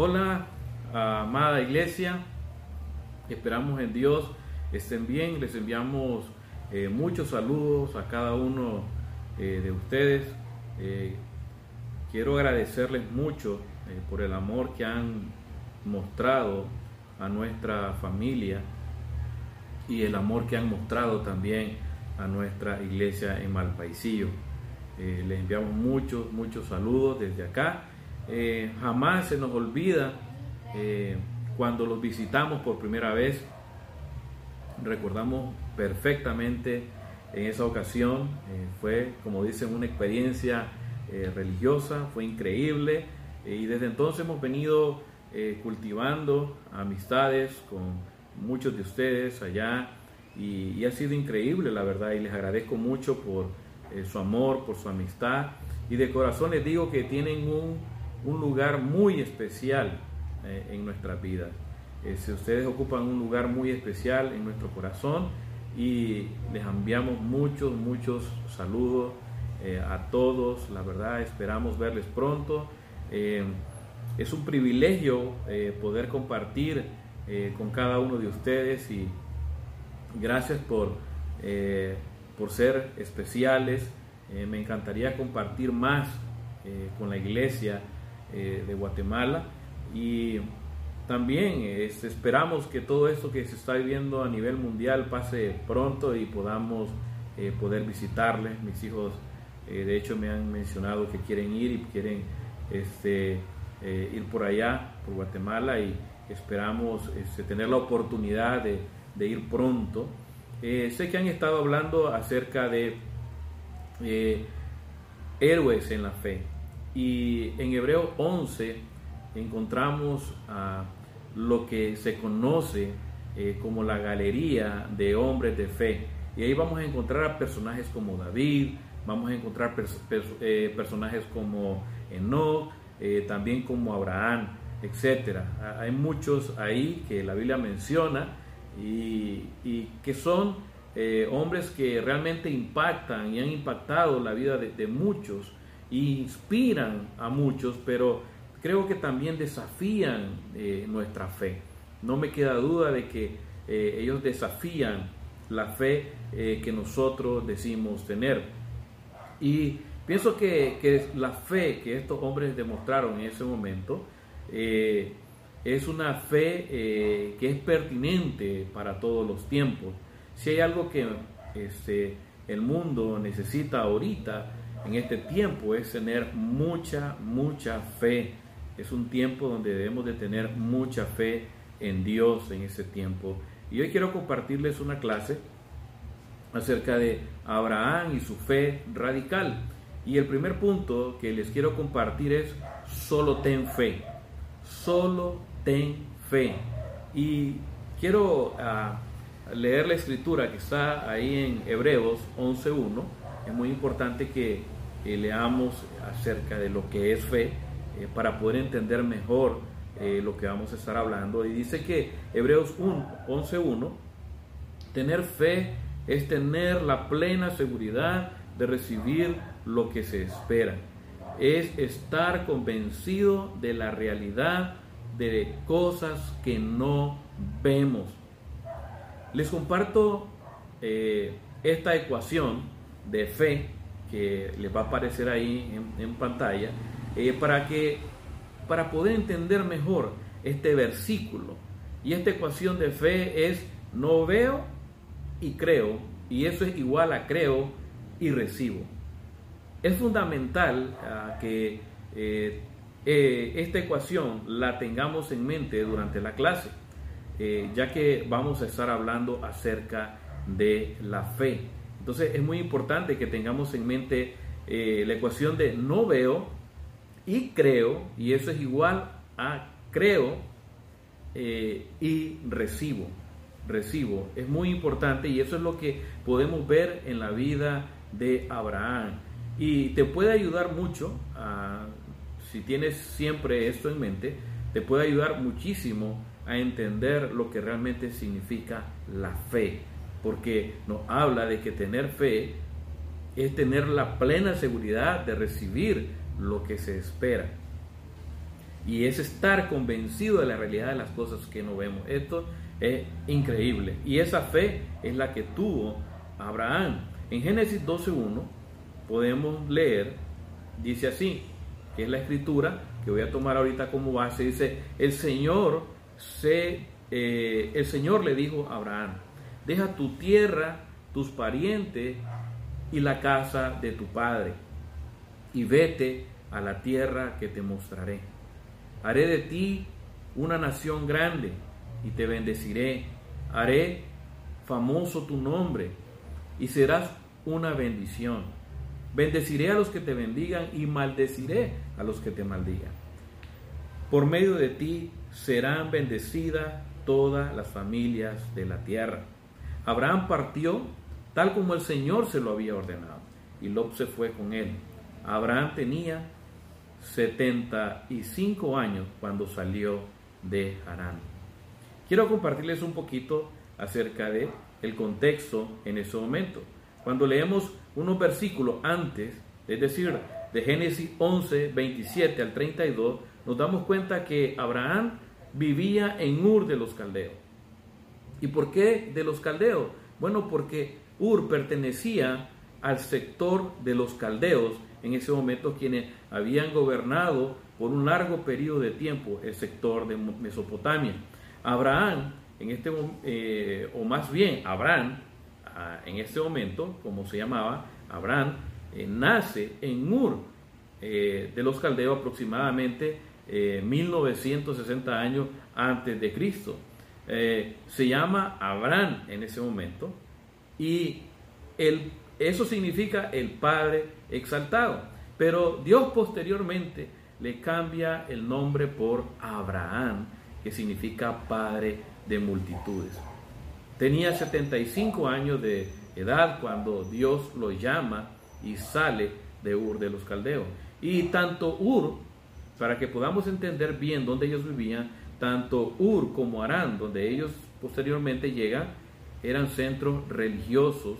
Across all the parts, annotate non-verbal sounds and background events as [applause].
Hola, amada iglesia, esperamos en Dios estén bien, les enviamos eh, muchos saludos a cada uno eh, de ustedes. Eh, quiero agradecerles mucho por el amor que han mostrado a nuestra familia y el amor que han mostrado también a nuestra iglesia en Malpaisillo. les enviamos muchos, muchos saludos desde acá. Jamás se nos olvida cuando los visitamos por primera vez recordamos perfectamente en esa ocasión. Eh, fue, como dicen, una experiencia eh, religiosa, fue increíble eh, y desde entonces hemos venido cultivando amistades con muchos de ustedes allá y, ha sido increíble, la verdad, y les agradezco mucho por su amor, por su amistad y de corazón les digo que tienen un, un lugar muy especial en nuestras vidas. Eh, si ustedes ocupan un lugar muy especial en nuestro corazón y les enviamos muchos, muchos saludos eh, a todos. La verdad, esperamos verles pronto. Eh, es un privilegio poder compartir con cada uno de ustedes y gracias por, por ser especiales. me encantaría compartir más con la iglesia de Guatemala y también esperamos que todo esto que se está viviendo a nivel mundial pase pronto y podamos eh, poder visitarles. Mis hijos, eh, de hecho, me han mencionado que quieren ir y quieren este, eh, ir por allá, por Guatemala, y esperamos este, tener la oportunidad de, de ir pronto. sé que han estado hablando acerca de héroes en la fe, y en Hebreo 11 encontramos a lo que se conoce eh, como la galería de hombres de fe. Y ahí vamos a encontrar a personajes como David, vamos a encontrar eh, personajes como Enoch, eh, también como Abraham, etc. Hay muchos ahí que la Biblia menciona y, que son hombres que realmente impactan y han impactado la vida de, muchos inspiran a muchos, pero creo que también desafían eh, nuestra fe. No me queda duda de que eh, ellos desafían la fe eh, que nosotros decimos tener. Y pienso que, la fe que estos hombres demostraron en ese momento es una fe que es pertinente para todos los tiempos. Si hay algo que este, el mundo necesita ahorita, en este tiempo, es tener mucha, mucha fe es un tiempo donde debemos de tener mucha fe en Dios en ese tiempo. Y hoy quiero compartirles una clase acerca de Abraham y su fe radical. Y el primer punto que les quiero compartir es solo ten fe. Solo ten fe. Y quiero ah, leer la escritura que está ahí en Hebreos 11.1. Es muy importante que leamos acerca de lo que es fe eh, para poder entender mejor eh, lo que vamos a estar hablando. Y dice que Hebreos 11.1, tener fe es tener la plena seguridad de recibir lo que se espera. Es estar convencido de la realidad de cosas que no vemos. Les comparto eh, esta ecuación de fe que les va a aparecer ahí en, pantalla eh, para, que, para poder entender mejor este versículo. Y esta ecuación de fe es no veo y creo, y eso es igual a creo y recibo. Es fundamental ah, que eh, eh, esta ecuación la tengamos en mente durante la clase, ya que vamos a estar hablando acerca de la fe. Entonces es muy importante que tengamos en mente la ecuación de no veo y creo, y eso es igual a creo eh, y recibo. Recibo. Es muy importante y eso es lo que podemos ver en la vida de Abraham. Y te puede ayudar mucho, si tienes siempre esto en mente, te puede ayudar muchísimo a entender lo que realmente significa la fe. Porque nos habla de que tener fe es tener la plena seguridad de recibir lo que se espera. Y es estar convencido de la realidad de las cosas que no vemos. Esto es increíble. Y esa fe es la que tuvo Abraham. En Génesis 12.1 podemos leer, dice así, que es la escritura que voy a tomar ahorita como base, dice, el Señor se, eh, el Señor le dijo a Abraham, deja tu tierra, tus parientes y la casa de tu padre, y vete a la tierra que te mostraré. Haré de ti una nación grande y te bendeciré. Haré famoso tu nombre y serás una bendición. Bendeciré a los que te bendigan y maldeciré a los que te maldigan. Por medio de ti serán bendecidas todas las familias de la tierra. Abraham partió tal como el Señor se lo había ordenado, y Lot se fue con él. Abraham tenía 75 años cuando salió de Harán. Quiero compartirles un poquito acerca de el contexto en ese momento. Cuando leemos unos versículos antes, es decir, de Génesis 11, 27 al 32, nos damos cuenta que Abraham vivía en Ur de los Caldeos. ¿Y por qué de los Caldeos? Bueno, porque Ur pertenecía al sector de los Caldeos, en ese momento quienes habían gobernado por un largo periodo de tiempo el sector de Mesopotamia. Abraham, en este, eh, o más bien Abraham, ah, en este momento, como se llamaba, Abraham, eh, nace en Ur eh, de los caldeos aproximadamente 1960 años antes de Cristo. Se llama Abraham en ese momento y el, eso significa el Padre exaltado. Pero Dios posteriormente le cambia el nombre por Abraham, que significa Padre de multitudes. Tenía 75 años de edad cuando Dios lo llama y sale de Ur de los Caldeos. Y tanto Ur, para que podamos entender bien dónde ellos vivían, tanto Ur como Arán, donde ellos posteriormente llegan, eran centros religiosos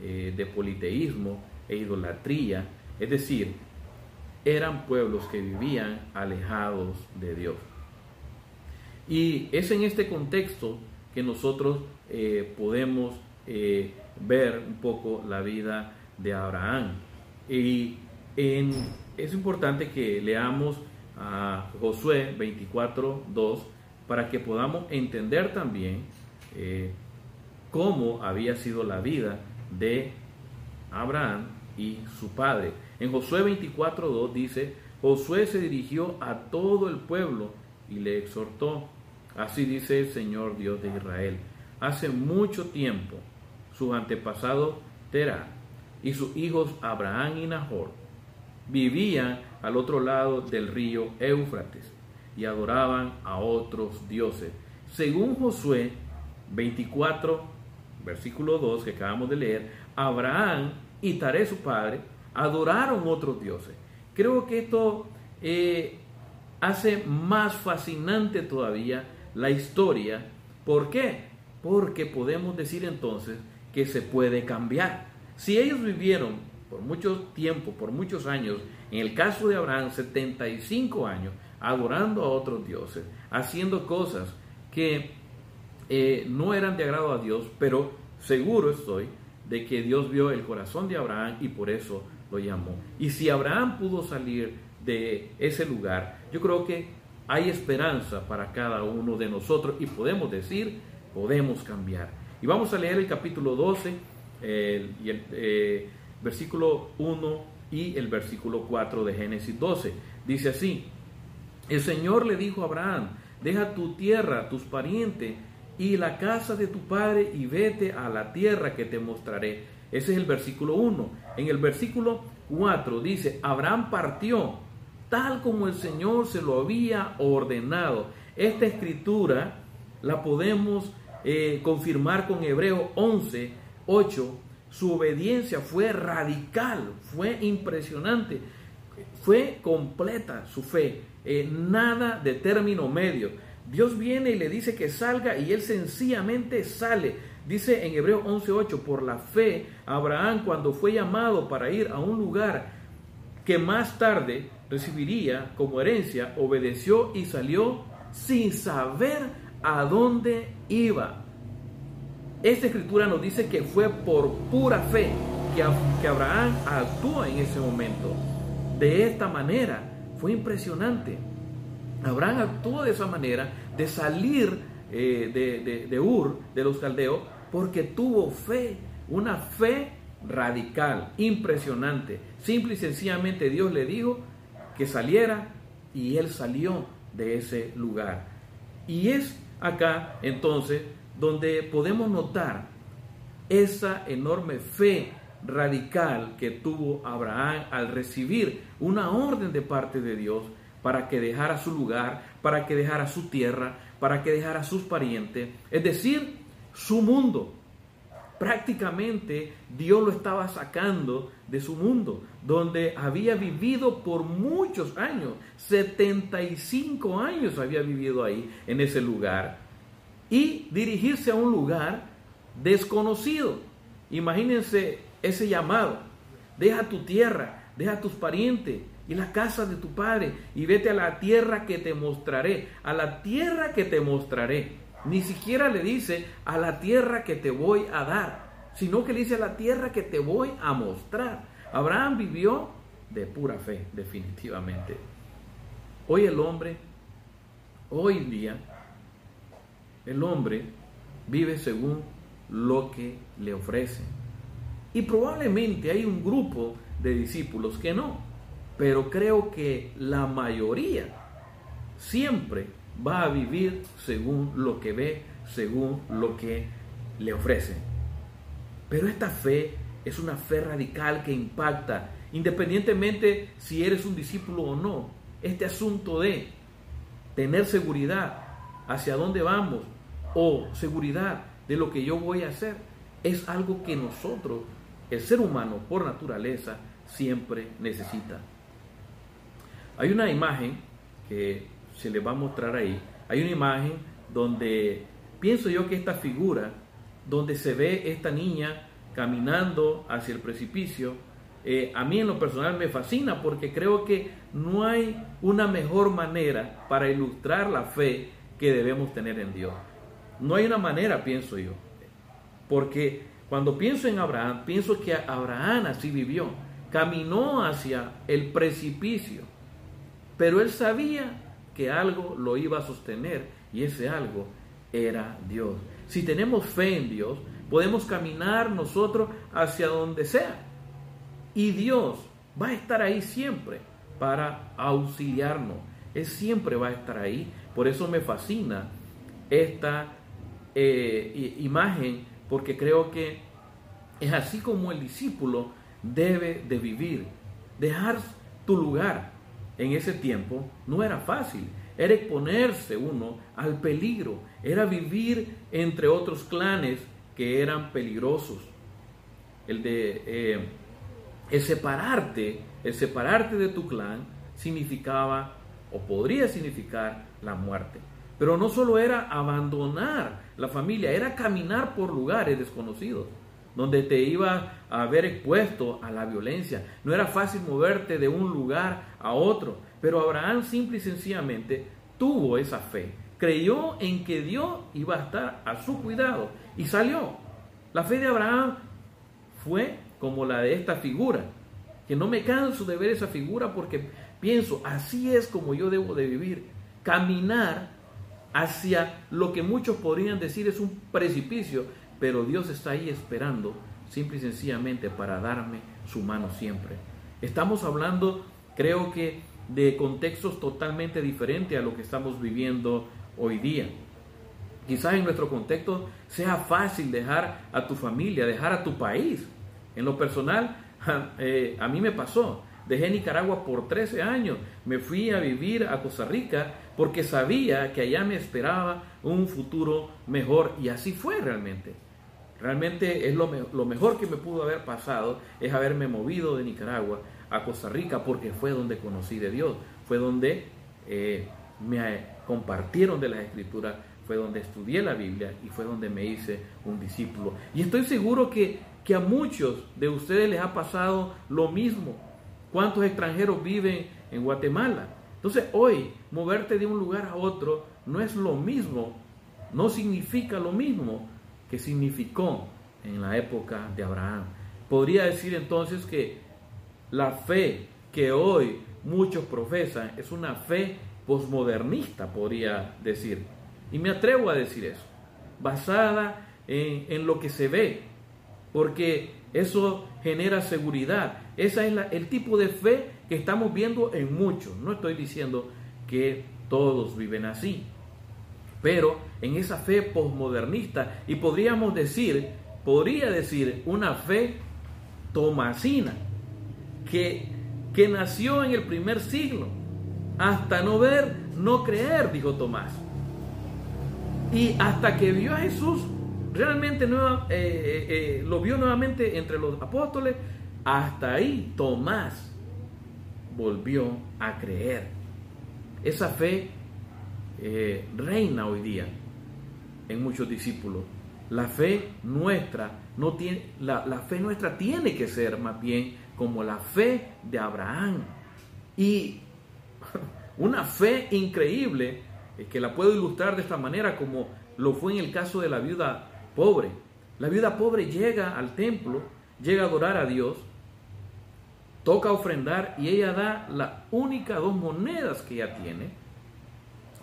eh, de politeísmo e idolatría, es decir, eran pueblos que vivían alejados de Dios. Y es en este contexto que nosotros eh, podemos eh, ver un poco la vida de Abraham. Y es importante que leamos a Josué 24.2 para que podamos entender también eh, cómo había sido la vida de Abraham y su padre. En Josué 24.2 dice, Josué se dirigió a todo el pueblo y le exhortó, así dice el Señor Dios de Israel, hace mucho tiempo sus antepasados Terah y sus hijos Abraham y Nahor vivían al otro lado del río Éufrates y adoraban a otros dioses. Según Josué 24, versículo 2 que acabamos de leer, Abraham y Taré su padre adoraron otros dioses. Creo que esto eh, hace más fascinante todavía la historia. ¿Por qué? Porque podemos decir entonces que se puede cambiar. Si ellos vivieron por mucho tiempo, por muchos años, en el caso de Abraham, 75 años, adorando a otros dioses, haciendo cosas que eh, no eran de agrado a Dios, pero seguro estoy de que Dios vio el corazón de Abraham y por eso lo llamó. Y si Abraham pudo salir de ese lugar, yo creo que hay esperanza para cada uno de nosotros y podemos decir, podemos cambiar. Y vamos a leer el capítulo 12, y el, eh, versículo 1 y el versículo 4 de Génesis 12. Dice así, el Señor le dijo a Abraham, deja tu tierra, tus parientes y la casa de tu padre y vete a la tierra que te mostraré. Ese es el versículo 1. En el versículo 4 dice, Abraham partió tal como el Señor se lo había ordenado. Esta escritura la podemos eh, confirmar con Hebreo 11, 8. Su obediencia fue radical, fue impresionante, fue completa su fe, eh, nada de término medio. Dios viene y le dice que salga y él sencillamente sale. Dice en Hebreo 11:8, por la fe, Abraham cuando fue llamado para ir a un lugar que más tarde recibiría como herencia, obedeció y salió sin saber a dónde iba. Esta escritura nos dice que fue por pura fe que, Abraham actuó en ese momento. De esta manera, fue impresionante. Abraham actuó de esa manera, de salir eh, de, de Ur, de los caldeos, porque tuvo fe, una fe radical, impresionante. Simple y sencillamente Dios le dijo que saliera y él salió de ese lugar. Y es acá entonces donde podemos notar esa enorme fe radical que tuvo Abraham al recibir una orden de parte de Dios para que dejara su lugar, para que dejara su tierra, para que dejara sus parientes, es decir, su mundo. Prácticamente Dios lo estaba sacando de su mundo, donde había vivido por muchos años, 75 años había vivido ahí, en ese lugar, y dirigirse a un lugar desconocido. Imagínense ese llamado, deja tu tierra, deja tus parientes y la casa de tu padre y vete a la tierra que te mostraré, a la tierra que te mostraré. Ni siquiera le dice a la tierra que te voy a dar, sino que le dice a la tierra que te voy a mostrar. Abraham vivió de pura fe, definitivamente. Hoy el hombre, hoy día, el hombre vive según lo que le ofrece. Y probablemente hay un grupo de discípulos que no, pero creo que la mayoría siempre va a vivir según lo que ve, según lo que le ofrecen. Pero esta fe es una fe radical que impacta, independientemente si eres un discípulo o no. Este asunto de tener seguridad hacia dónde vamos o seguridad de lo que yo voy a hacer es algo que nosotros, el ser humano por naturaleza, siempre necesita. Hay una imagen que se le va a mostrar ahí, hay una imagen donde pienso yo que esta figura, donde se ve esta niña caminando hacia el precipicio, eh, a mí en lo personal me fascina porque creo que no hay una mejor manera para ilustrar la fe que debemos tener en Dios. No hay una manera, pienso yo. Porque cuando pienso en Abraham, pienso que Abraham así vivió. Caminó hacia el precipicio. Pero él sabía que algo lo iba a sostener y ese algo era Dios. Si tenemos fe en Dios, podemos caminar nosotros hacia donde sea. Y Dios va a estar ahí siempre para auxiliarnos. Él siempre va a estar ahí. Por eso me fascina esta eh, imagen, porque creo que es así como el discípulo debe de vivir. Dejar tu lugar, en ese tiempo no era fácil. Era exponerse uno al peligro, era vivir entre otros clanes que eran peligrosos. El de eh, el separarte, el separarte de tu clan significaba o podría significar la muerte. Pero no solo era abandonar la familia, era caminar por lugares desconocidos donde te iba a haber expuesto a la violencia. No era fácil moverte de un lugar a otro, pero Abraham simple y sencillamente tuvo esa fe. Creyó en que Dios iba a estar a su cuidado y salió. La fe de Abraham fue como la de esta figura, que no me canso de ver esa figura porque pienso, así es como yo debo de vivir, caminar hacia lo que muchos podrían decir es un precipicio, pero Dios está ahí esperando simple y sencillamente para darme su mano siempre. Estamos hablando, creo que, de contextos totalmente diferentes a lo que estamos viviendo hoy día. Quizás en nuestro contexto sea fácil dejar a tu familia, dejar a tu país. En lo personal, a, [laughs] eh, a mí me pasó. Dejé Nicaragua por 13 años. Me fui a vivir a Costa Rica porque sabía que allá me esperaba un futuro mejor. Y así fue realmente. Realmente es lo, lo, mejor que me pudo haber pasado es haberme movido de Nicaragua a Costa Rica porque fue donde conocí de Dios, fue donde eh, me compartieron de las escrituras, fue donde estudié la Biblia y fue donde me hice un discípulo. Y estoy seguro que, que a muchos de ustedes les ha pasado lo mismo. ¿Cuántos extranjeros viven en Guatemala? Entonces hoy moverte de un lugar a otro no es lo mismo, no significa lo mismo que significó en la época de Abraham. Podría decir entonces que la fe que hoy muchos profesan es una fe posmodernista, podría decir. Y me atrevo a decir eso, basada en, lo que se ve, porque eso genera seguridad. Ese es el tipo de fe que estamos viendo en muchos. No estoy diciendo que todos viven así, pero en esa fe posmodernista, y podríamos decir, podría decir una fe tomasina, que, que nació en el primer siglo, hasta no ver, no creer, dijo Tomás. Y hasta que vio a Jesús, realmente eh, eh, eh, lo vio nuevamente entre los apóstoles, hasta ahí Tomás volvió a creer. Esa fe reina hoy día en muchos discípulos. La fe nuestra no tiene, la, la fe nuestra tiene que ser más bien como la fe de Abraham. Y [laughs] una fe increíble eh, que la puedo ilustrar de esta manera como lo fue en el caso de la viuda pobre. La viuda pobre llega al templo, llega a adorar a Dios, toca ofrendar y ella da la única dos monedas que ella tiene.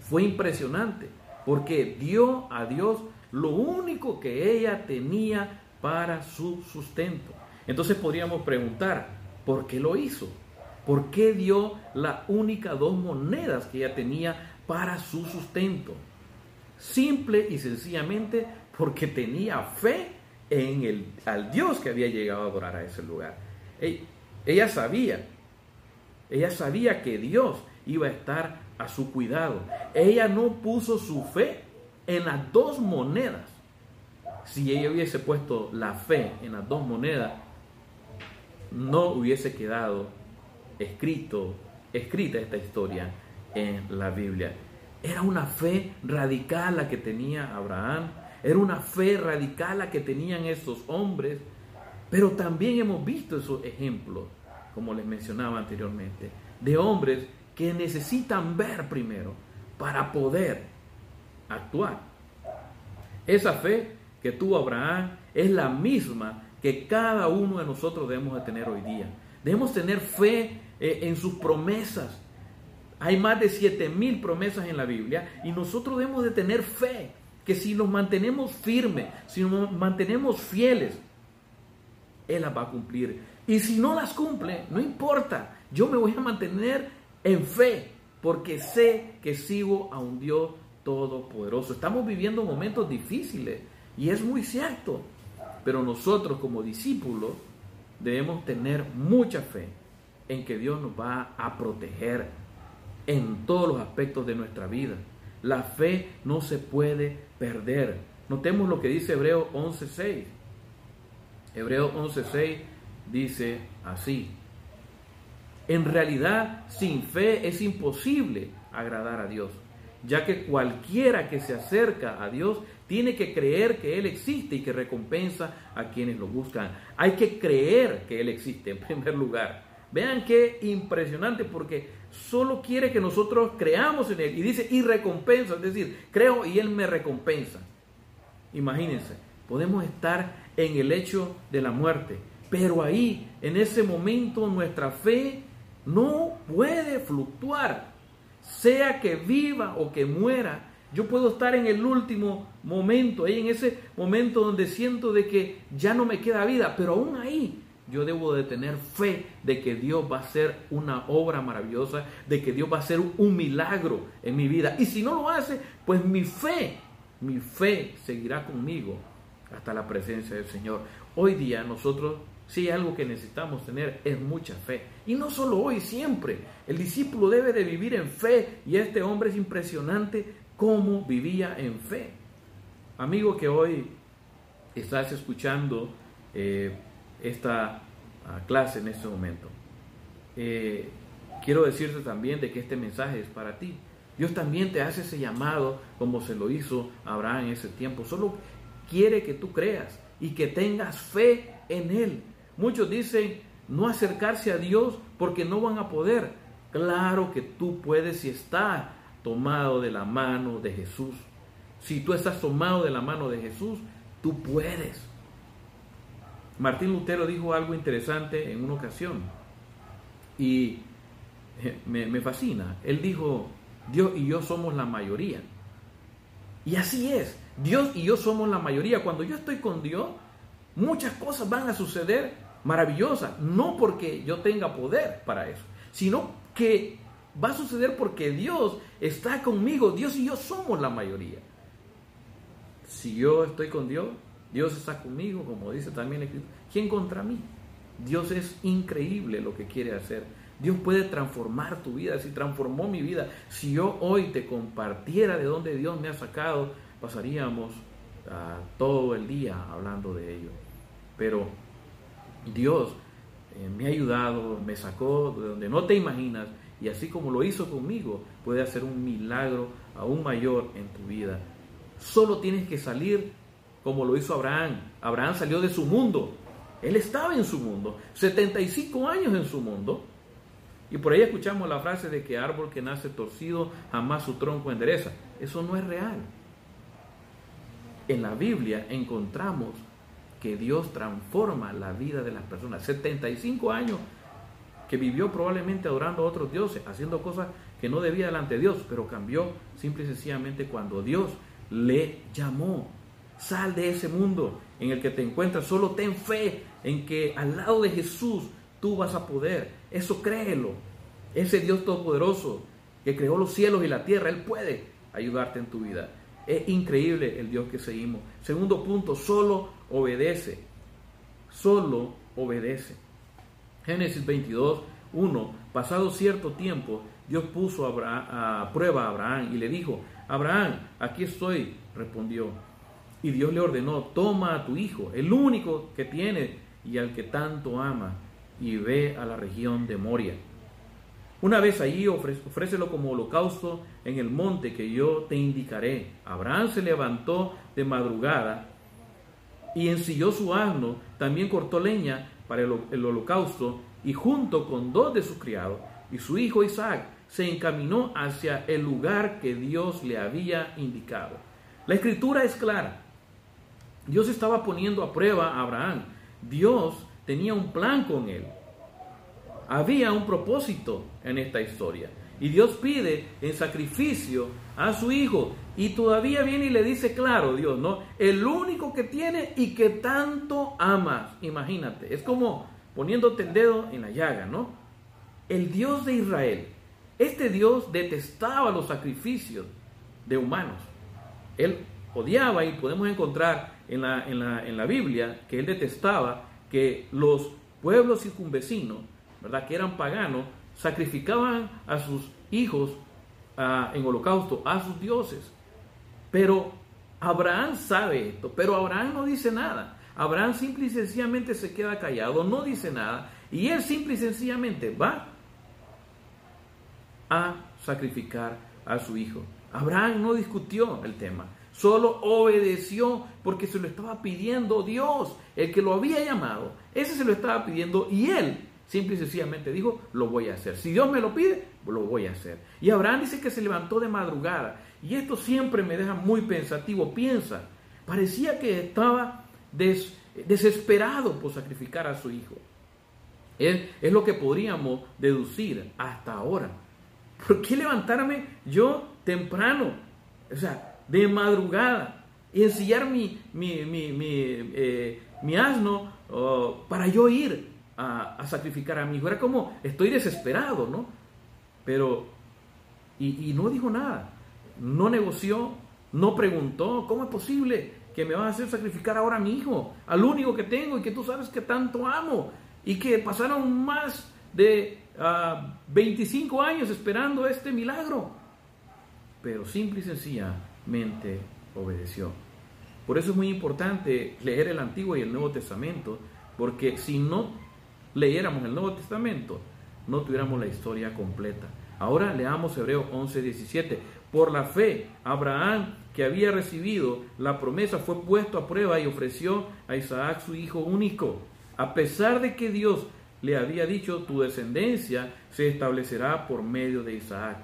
Fue impresionante porque dio a Dios lo único que ella tenía para su sustento. Entonces podríamos preguntar, ¿por qué lo hizo? ¿Por qué dio la única dos monedas que ella tenía para su sustento? Simple y sencillamente porque tenía fe en el, al Dios que había llegado a adorar a ese lugar. Ella sabía, ella sabía que Dios iba a estar a su cuidado. Ella no puso su fe en las dos monedas. Si ella hubiese puesto la fe en las dos monedas, no hubiese quedado escrito, escrita esta historia en la Biblia. Era una fe radical la que tenía Abraham, era una fe radical la que tenían esos hombres, pero también hemos visto esos ejemplos, como les mencionaba anteriormente, de hombres que necesitan ver primero para poder actuar. Esa fe que tuvo Abraham es la misma que cada uno de nosotros debemos de tener hoy día. Debemos tener fe eh, en sus promesas. Hay más de siete mil promesas en la Biblia y nosotros debemos de tener fe que si nos mantenemos firmes, si nos mantenemos fieles, Él las va a cumplir. Y si no las cumple, no importa, yo me voy a mantener en fe porque sé que sigo a un Dios todopoderoso. Estamos viviendo momentos difíciles y es muy cierto. Pero nosotros como discípulos debemos tener mucha fe en que Dios nos va a proteger en todos los aspectos de nuestra vida. La fe no se puede perder. Notemos lo que dice Hebreo 11.6. Hebreo 11.6 dice así. En realidad, sin fe es imposible agradar a Dios, ya que cualquiera que se acerca a Dios tiene que creer que Él existe y que recompensa a quienes lo buscan. Hay que creer que Él existe en primer lugar. Vean qué impresionante porque solo quiere que nosotros creamos en Él y dice y recompensa, es decir, creo y Él me recompensa. Imagínense, podemos estar en el hecho de la muerte, pero ahí, en ese momento, nuestra fe no puede fluctuar, sea que viva o que muera. Yo puedo estar en el último momento, ahí en ese momento donde siento de que ya no me queda vida, pero aún ahí yo debo de tener fe de que Dios va a hacer una obra maravillosa, de que Dios va a hacer un milagro en mi vida. Y si no lo hace, pues mi fe, mi fe seguirá conmigo hasta la presencia del Señor. Hoy día nosotros hay algo que necesitamos tener es mucha fe. Y no solo hoy, siempre. El discípulo debe de vivir en fe. Y este hombre es impresionante cómo vivía en fe. Amigo que hoy estás escuchando eh, esta ah, clase en este momento, eh, quiero decirte también de que este mensaje es para ti. Dios también te hace ese llamado como se lo hizo Abraham en ese tiempo. Solo quiere que tú creas y que tengas fe en Él. Muchos dicen, no acercarse a Dios porque no van a poder. Claro que tú puedes si estás tomado de la mano de Jesús. Si tú estás tomado de la mano de Jesús, tú puedes. Martín Lutero dijo algo interesante en una ocasión y me, me fascina. Él dijo, Dios y yo somos la mayoría. Y así es, Dios y yo somos la mayoría. Cuando yo estoy con Dios, muchas cosas van a suceder maravillosas. No porque yo tenga poder para eso, sino que va a suceder porque Dios está conmigo. Dios y yo somos la mayoría. Si yo estoy con Dios, Dios está conmigo, como dice también el ¿Quién contra mí? Dios es increíble lo que quiere hacer. Dios puede transformar tu vida, si transformó mi vida. Si yo hoy te compartiera de dónde Dios me ha sacado, pasaríamos ah, todo el día hablando de ello. Pero Dios eh, me ha ayudado, me sacó de donde no te imaginas y así como lo hizo conmigo, puede hacer un milagro aún mayor en tu vida. Solo tienes que salir como lo hizo Abraham. Abraham salió de su mundo. Él estaba en su mundo, 75 años en su mundo. Y por ahí escuchamos la frase de que árbol que nace torcido jamás su tronco endereza. Eso no es real. En la Biblia encontramos que Dios transforma la vida de las personas. 75 años que vivió probablemente adorando a otros dioses, haciendo cosas que no debía delante de Dios, pero cambió simple y sencillamente cuando Dios le llamó. Sal de ese mundo en el que te encuentras, solo ten fe en que al lado de Jesús tú vas a poder. Eso créelo. Ese Dios todopoderoso que creó los cielos y la tierra, Él puede ayudarte en tu vida. Es increíble el Dios que seguimos. Segundo punto, solo obedece. Solo obedece. Génesis 22, 1. Pasado cierto tiempo, Dios puso a, prueba a Abraham y le dijo, Abraham, aquí estoy, respondió. Y Dios le ordenó, toma a tu hijo, el único que tiene y al que tanto ama, y ve a la región de Moria. Una vez allí ofrécelo como holocausto en el monte que yo te indicaré. Abraham se levantó de madrugada y ensilló su asno, también cortó leña para el, holocausto y junto con dos de sus criados y su hijo Isaac se encaminó hacia el lugar que Dios le había indicado. La escritura es clara. Dios estaba poniendo a prueba a Abraham. Dios tenía un plan con él. Había un propósito en esta historia. Y Dios pide en sacrificio a su hijo. Y todavía viene y le dice, claro, Dios, ¿no? El único que tiene y que tanto amas. Imagínate, es como poniéndote el dedo en la llaga, ¿no? El Dios de Israel, este Dios detestaba los sacrificios de humanos. Él odiaba y podemos encontrar en la, en la, en la Biblia que él detestaba que los pueblos circunvecinos, Que eran paganos, sacrificaban a sus hijos en holocausto, a sus dioses. Pero Abraham sabe esto, pero Abraham no dice nada. Abraham simple y sencillamente se queda callado, no dice nada, y él simple y sencillamente va a sacrificar a su hijo. Abraham no discutió el tema, solo obedeció porque se lo estaba pidiendo Dios, el que lo había llamado. Ese se lo estaba pidiendo y él Simple y sencillamente dijo, lo voy a hacer. Si Dios me lo pide, lo voy a hacer. Y Abraham dice que se levantó de madrugada. Y esto siempre me deja muy pensativo. Piensa, parecía que estaba desesperado por sacrificar a su hijo. Es, lo que podríamos deducir hasta ahora. ¿Por qué levantarme yo temprano? O sea, de madrugada. Y ensillar mi, mi, eh, asno oh, para yo ir a, sacrificar a mi hijo. Era como, estoy desesperado, ¿no? Pero, y, no dijo nada, no negoció, no preguntó, ¿cómo es posible que me vas a hacer sacrificar ahora a mi hijo, al único que tengo y que tú sabes que tanto amo? Y que pasaron más de 25 ah, años esperando este milagro. Pero simple y sencillamente obedeció. Por eso es muy importante leer el Antiguo y el Nuevo Testamento, porque si no leyéramos el Nuevo Testamento, no tuviéramos la historia completa. Ahora leamos Hebreos 11, 17. Por la fe, Abraham, que había recibido la promesa, fue puesto a prueba y ofreció a Isaac su hijo único. A pesar de que Dios le había dicho, tu descendencia se establecerá por medio de Isaac.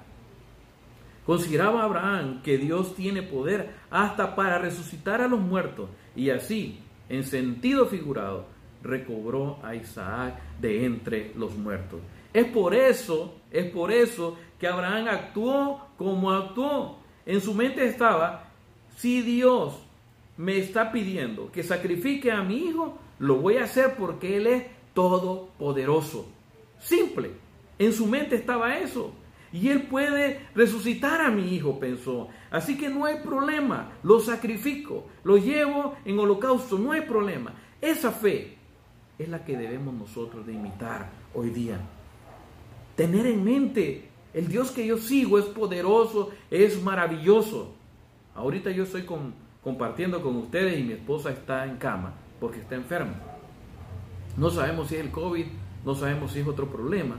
Consideraba Abraham que Dios tiene poder hasta para resucitar a los muertos y así, en sentido figurado, recobró a Isaac de entre los muertos. Es por eso, es por eso que Abraham actuó como actuó. En su mente estaba, si Dios me está pidiendo que sacrifique a mi hijo, lo voy a hacer porque Él es todopoderoso. Simple. En su mente estaba eso. Y Él puede resucitar a mi hijo, pensó. Así que no hay problema. Lo sacrifico. Lo llevo en holocausto. No hay problema. Esa fe es la que debemos nosotros de imitar hoy día. Tener en mente, el Dios que yo sigo es poderoso, es maravilloso. Ahorita yo estoy compartiendo con ustedes y mi esposa está en cama porque está enferma. No sabemos si es el COVID, no sabemos si es otro problema,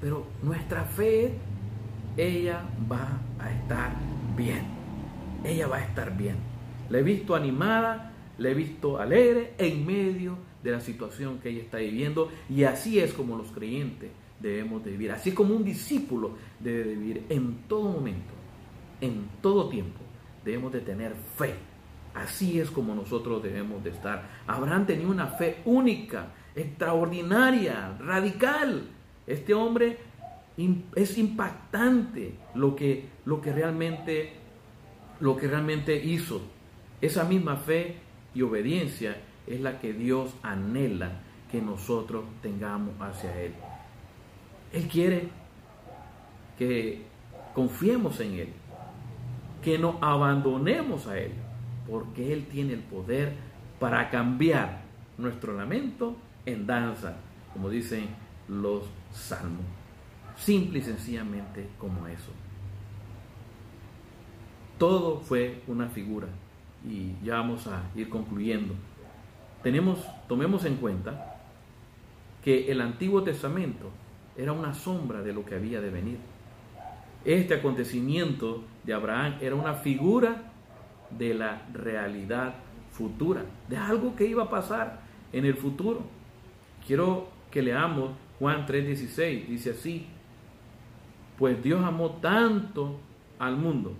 pero nuestra fe, ella va a estar bien. Ella va a estar bien. La he visto animada, la he visto alegre en medio de la situación que ella está viviendo y así es como los creyentes debemos de vivir. Así como un discípulo debe de vivir en todo momento, en todo tiempo. Debemos de tener fe. Así es como nosotros debemos de estar. Abraham tenía una fe única, extraordinaria, radical. Este hombre es impactante lo que, lo que realmente lo que realmente hizo. Esa misma fe y obediencia es la que Dios anhela que nosotros tengamos hacia Él. Él quiere que confiemos en Él, que nos abandonemos a Él, porque Él tiene el poder para cambiar nuestro lamento en danza, como dicen los salmos. Simple y sencillamente como eso. Todo fue una figura y ya vamos a ir concluyendo tenemos, tomemos en cuenta que el Antiguo Testamento era una sombra de lo que había de venir. Este acontecimiento de Abraham era una figura de la realidad futura, de algo que iba a pasar en el futuro. Quiero que leamos Juan 3:16, dice así, pues Dios amó tanto al mundo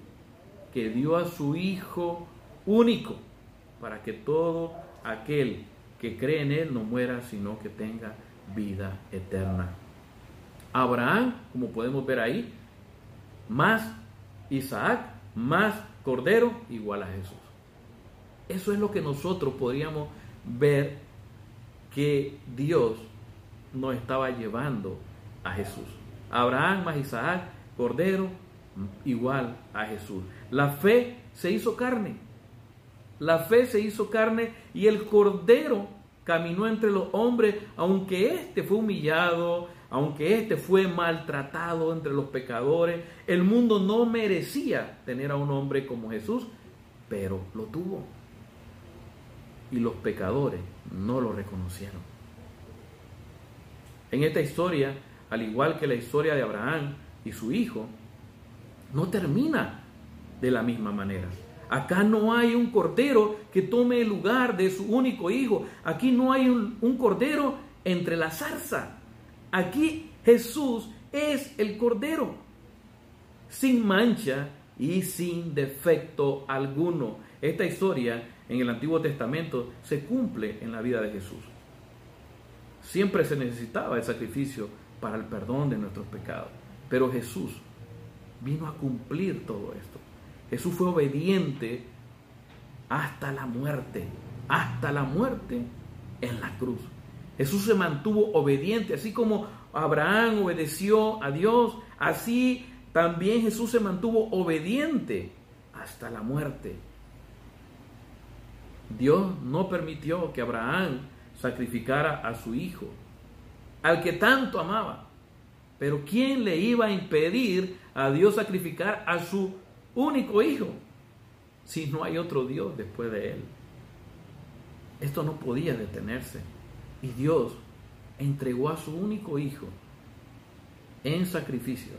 que dio a su Hijo único para que todo aquel que cree en Él no muera, sino que tenga vida eterna. Abraham, como podemos ver ahí, más Isaac, más Cordero, igual a Jesús. Eso es lo que nosotros podríamos ver que Dios nos estaba llevando a Jesús. Abraham más Isaac, Cordero, igual a Jesús. La fe se hizo carne la fe se hizo carne y el Cordero caminó entre los hombres, aunque éste fue humillado, aunque éste fue maltratado entre los pecadores. El mundo no merecía tener a un hombre como Jesús, pero lo tuvo. Y los pecadores no lo reconocieron. En esta historia, al igual que la historia de Abraham y su hijo, no termina de la misma manera. Acá no hay un cordero que tome el lugar de su único hijo. Aquí no hay un, cordero entre la zarza. Aquí Jesús es el cordero, sin mancha y sin defecto alguno. Esta historia en el Antiguo Testamento se cumple en la vida de Jesús. Siempre se necesitaba el sacrificio para el perdón de nuestros pecados, pero Jesús vino a cumplir todo esto. Jesús fue obediente hasta la muerte, hasta la muerte en la cruz. Jesús se mantuvo obediente, así como Abraham obedeció a Dios, así también Jesús se mantuvo obediente hasta la muerte. Dios no permitió que Abraham sacrificara a su hijo, al que tanto amaba. Pero ¿quién le iba a impedir a Dios sacrificar a su único hijo, si no hay otro Dios después de él. Esto no podía detenerse. Y Dios entregó a su único hijo en sacrificio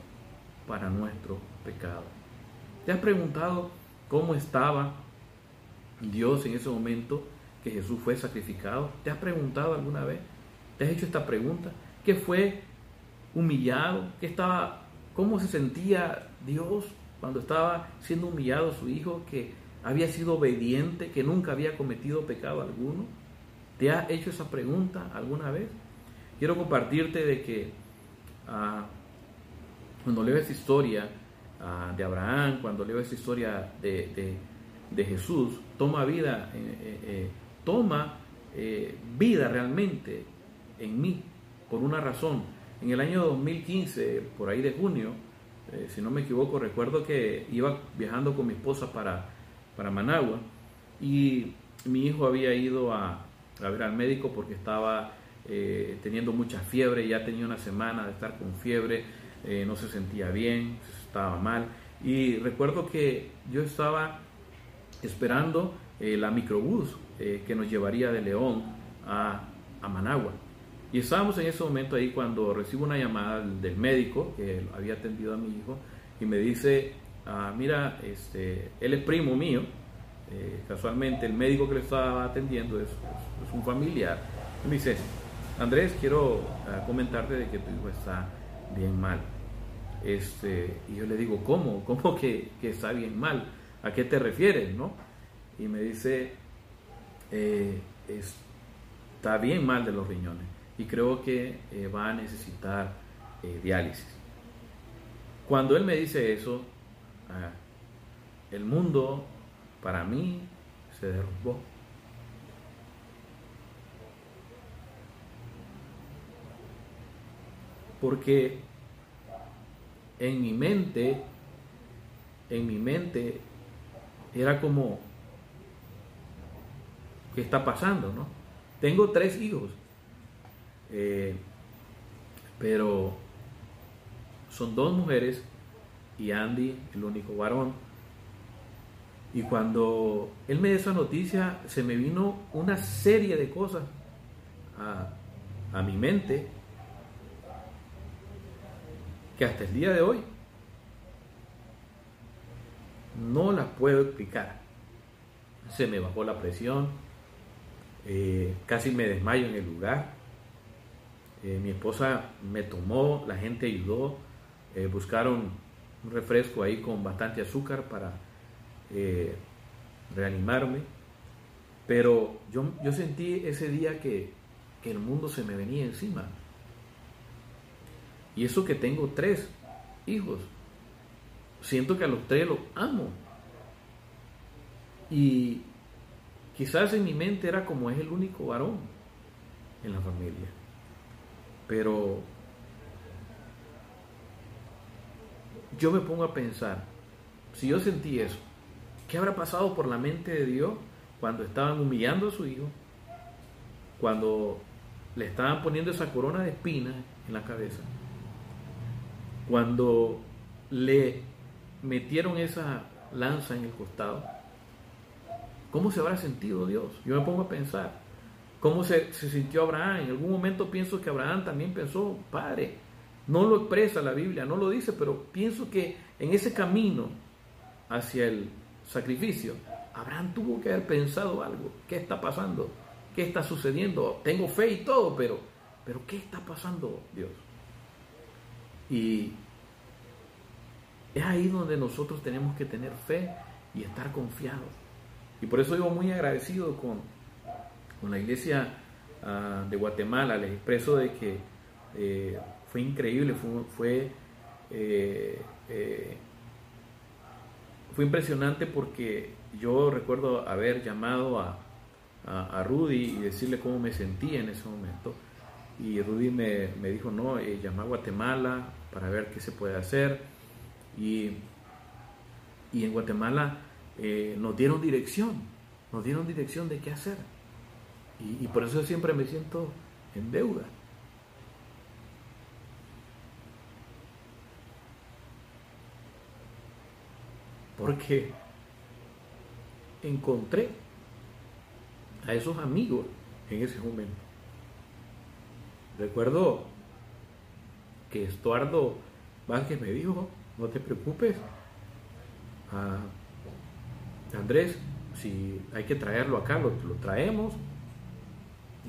para nuestro pecado. ¿Te has preguntado cómo estaba Dios en ese momento que Jesús fue sacrificado? ¿Te has preguntado alguna vez? ¿Te has hecho esta pregunta? que fue humillado, que estaba, cómo se sentía Dios cuando estaba siendo humillado su hijo, que había sido obediente, que nunca había cometido pecado alguno. ¿Te has hecho esa pregunta alguna vez? Quiero compartirte de que ah, cuando leo esa historia ah, de Abraham, cuando leo esa historia de, Jesús, toma vida, eh, eh, eh, toma vida realmente en mí, por una razón. En el año 2015, por ahí de junio, si no me equivoco, recuerdo que iba viajando con mi esposa para, para Managua y mi hijo había ido a, a ver al médico porque estaba eh, teniendo mucha fiebre, ya tenía una semana de estar con fiebre, eh, no se sentía bien, estaba mal. Y recuerdo que yo estaba esperando eh, la microbús que nos llevaría de León a, a, Managua. Y estábamos en ese momento ahí cuando recibo una llamada del médico que había atendido a mi hijo y me dice, ah, mira, este, él es primo mío, casualmente el médico que le estaba atendiendo es, es un familiar. Y me dice, Andrés, quiero ah, comentarte de que tu hijo está bien mal. Este, y yo le digo, ¿cómo? ¿Cómo que, está bien mal? ¿A qué te refieres? ¿no? Y me dice, eh, está bien mal de los riñones y creo que eh, va a necesitar eh, diálisis. Cuando él me dice eso, ah, el mundo para mí se derrumbó. porque en mi mente, en mi mente era como, ¿qué está pasando? No? Tengo tres hijos, eh, pero son dos mujeres y Andy el único varón. Y cuando él me dio esa noticia, se me vino una serie de cosas a, mi mente que hasta el día de hoy no las puedo explicar. Se me bajó la presión, eh, casi me desmayo en el lugar. Eh, mi esposa me tomó, la gente ayudó, eh, buscaron un refresco ahí con bastante azúcar para reanimarme. Pero yo, yo sentí ese día que, que el mundo se me venía encima. Y eso que tengo tres hijos. Siento que a los tres los amo. Y quizás en mi mente era como es el único varón en la familia. Pero yo me pongo a pensar, si yo sentí eso, ¿qué habrá pasado por la mente de Dios cuando estaban humillando a su hijo? Cuando le estaban poniendo esa corona de espinas en la cabeza cuando le metieron esa lanza en el costado, ¿cómo se habrá sentido Dios? Yo me pongo a pensar, ¿cómo se, sintió Abraham? En algún momento pienso que Abraham también pensó, Padre, no lo expresa la Biblia, no lo dice, pero pienso que en ese camino hacia el sacrificio, Abraham tuvo que haber pensado algo. ¿Qué está pasando? ¿Qué está sucediendo? Tengo fe y todo, pero, pero ¿qué está pasando, Dios? Y es ahí donde nosotros tenemos que tener fe y estar confiados. Y por eso yo muy agradecido con, con la iglesia ah, de Guatemala. Les expreso de que eh, fue increíble, fue, eh, eh, fue, impresionante porque yo recuerdo haber llamado a, a, a, Rudy y decirle cómo me sentía en ese momento. Y Rudy me, me dijo, no, llama a Guatemala, para ver qué se puede hacer. Y, y en Guatemala nos dieron dirección, nos dieron dirección de qué hacer. Y, por eso siempre me siento en deuda. Porque encontré a esos amigos en ese momento. Recuerdo que Estuardo Vázquez me dijo, no te preocupes, Andrés, si hay que traerlo acá, lo, traemos.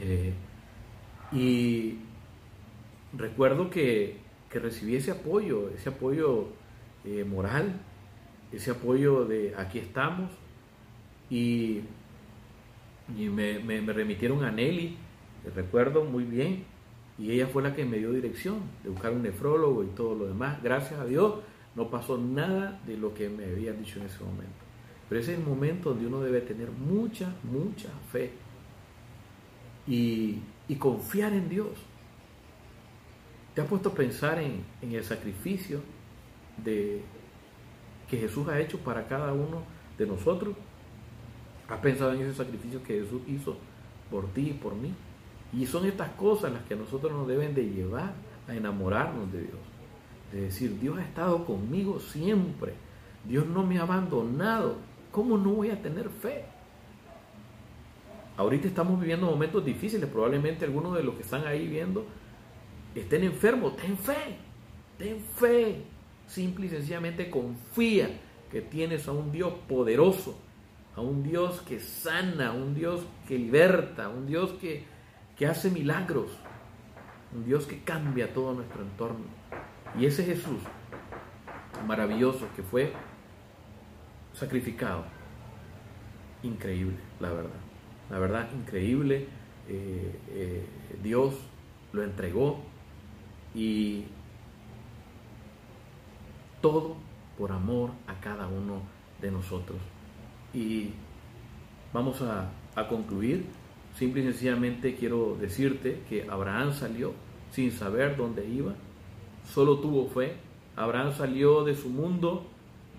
Eh, y recuerdo que, recibí ese apoyo, ese apoyo eh, moral, ese apoyo de aquí estamos y, me, me, remitieron a Nelly, recuerdo muy bien, y ella fue la que me dio dirección de buscar un nefrólogo y todo lo demás. Gracias a Dios no pasó nada de lo que me habían dicho en ese momento. Pero ese es el momento donde uno debe tener mucha, mucha fe y, confiar en Dios. ¿Te has puesto a pensar en, el sacrificio que Jesús ha hecho para cada uno de nosotros? ¿Has pensado en ese sacrificio que Jesús hizo por ti y por mí? Y son estas cosas las que a nosotros nos deben de llevar a enamorarnos de Dios. De decir, Dios ha estado conmigo siempre. Dios no me ha abandonado. ¿Cómo no voy a tener fe? Ahorita estamos viviendo momentos difíciles. Probablemente algunos de los que están ahí viendo estén enfermos. Ten fe. Ten fe. Simple y sencillamente confía que tienes a un Dios poderoso. A un Dios que sana. A un Dios que liberta. A un Dios que que hace milagros, un Dios que cambia todo nuestro entorno. Y ese Jesús maravilloso que fue sacrificado, increíble, la verdad. La verdad, increíble. Eh, eh, Dios lo entregó y todo por amor a cada uno de nosotros. Y vamos a, a concluir Simple y sencillamente quiero decirte que Abraham salió sin saber dónde iba, solo tuvo fe. Abraham salió de su mundo,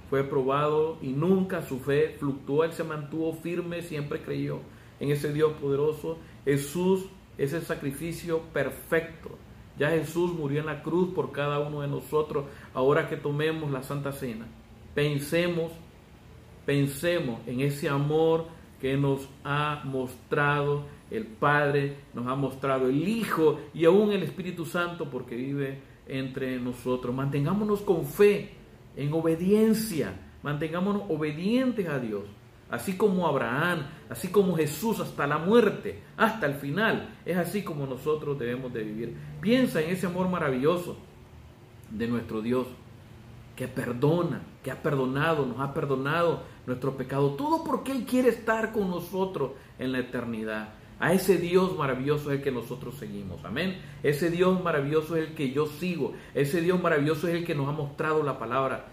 fue probado y nunca su fe fluctuó, él se mantuvo firme, siempre creyó en ese Dios poderoso. Jesús es el sacrificio perfecto. Ya Jesús murió en la cruz por cada uno de nosotros. Ahora que tomemos la Santa Cena, pensemos, pensemos en ese amor que nos ha mostrado el Padre, nos ha mostrado el Hijo y aún el Espíritu Santo porque vive entre nosotros. Mantengámonos con fe, en obediencia, mantengámonos obedientes a Dios, así como Abraham, así como Jesús hasta la muerte, hasta el final. Es así como nosotros debemos de vivir. Piensa en ese amor maravilloso de nuestro Dios que perdona, que ha perdonado, nos ha perdonado nuestro pecado, todo porque Él quiere estar con nosotros en la eternidad. A ese Dios maravilloso es el que nosotros seguimos. Amén. Ese Dios maravilloso es el que yo sigo. Ese Dios maravilloso es el que nos ha mostrado la palabra,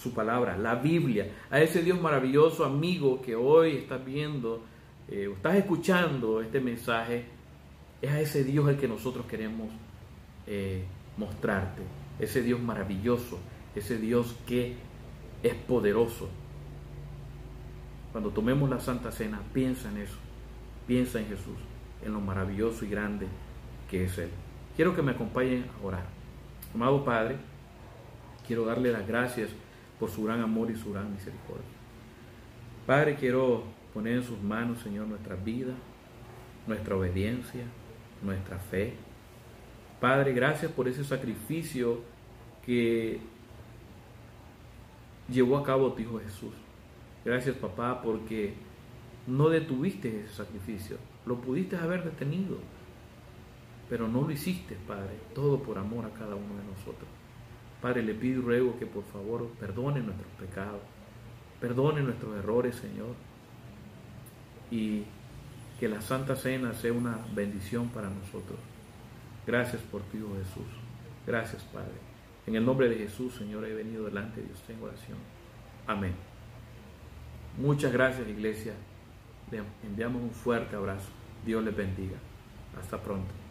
su palabra, la Biblia. A ese Dios maravilloso, amigo, que hoy estás viendo, eh, estás escuchando este mensaje, es a ese Dios el que nosotros queremos eh, mostrarte. Ese Dios maravilloso ese Dios que es poderoso. Cuando tomemos la Santa Cena, piensa en eso, piensa en Jesús, en lo maravilloso y grande que es Él. Quiero que me acompañen a orar. Amado Padre, quiero darle las gracias por su gran amor y su gran misericordia. Padre, quiero poner en sus manos, Señor, nuestra vida, nuestra obediencia, nuestra fe. Padre, gracias por ese sacrificio que llevó a cabo tu Hijo Jesús. Gracias papá porque no detuviste ese sacrificio, lo pudiste haber detenido, pero no lo hiciste, Padre, todo por amor a cada uno de nosotros. Padre, le pido y ruego que por favor perdone nuestros pecados, perdone nuestros errores, Señor, y que la Santa Cena sea una bendición para nosotros. Gracias por ti, Hijo Jesús. Gracias, Padre. En el nombre de Jesús, Señor, he venido delante de Dios en oración. Amén. Muchas gracias, iglesia. Le enviamos un fuerte abrazo. Dios les bendiga. Hasta pronto.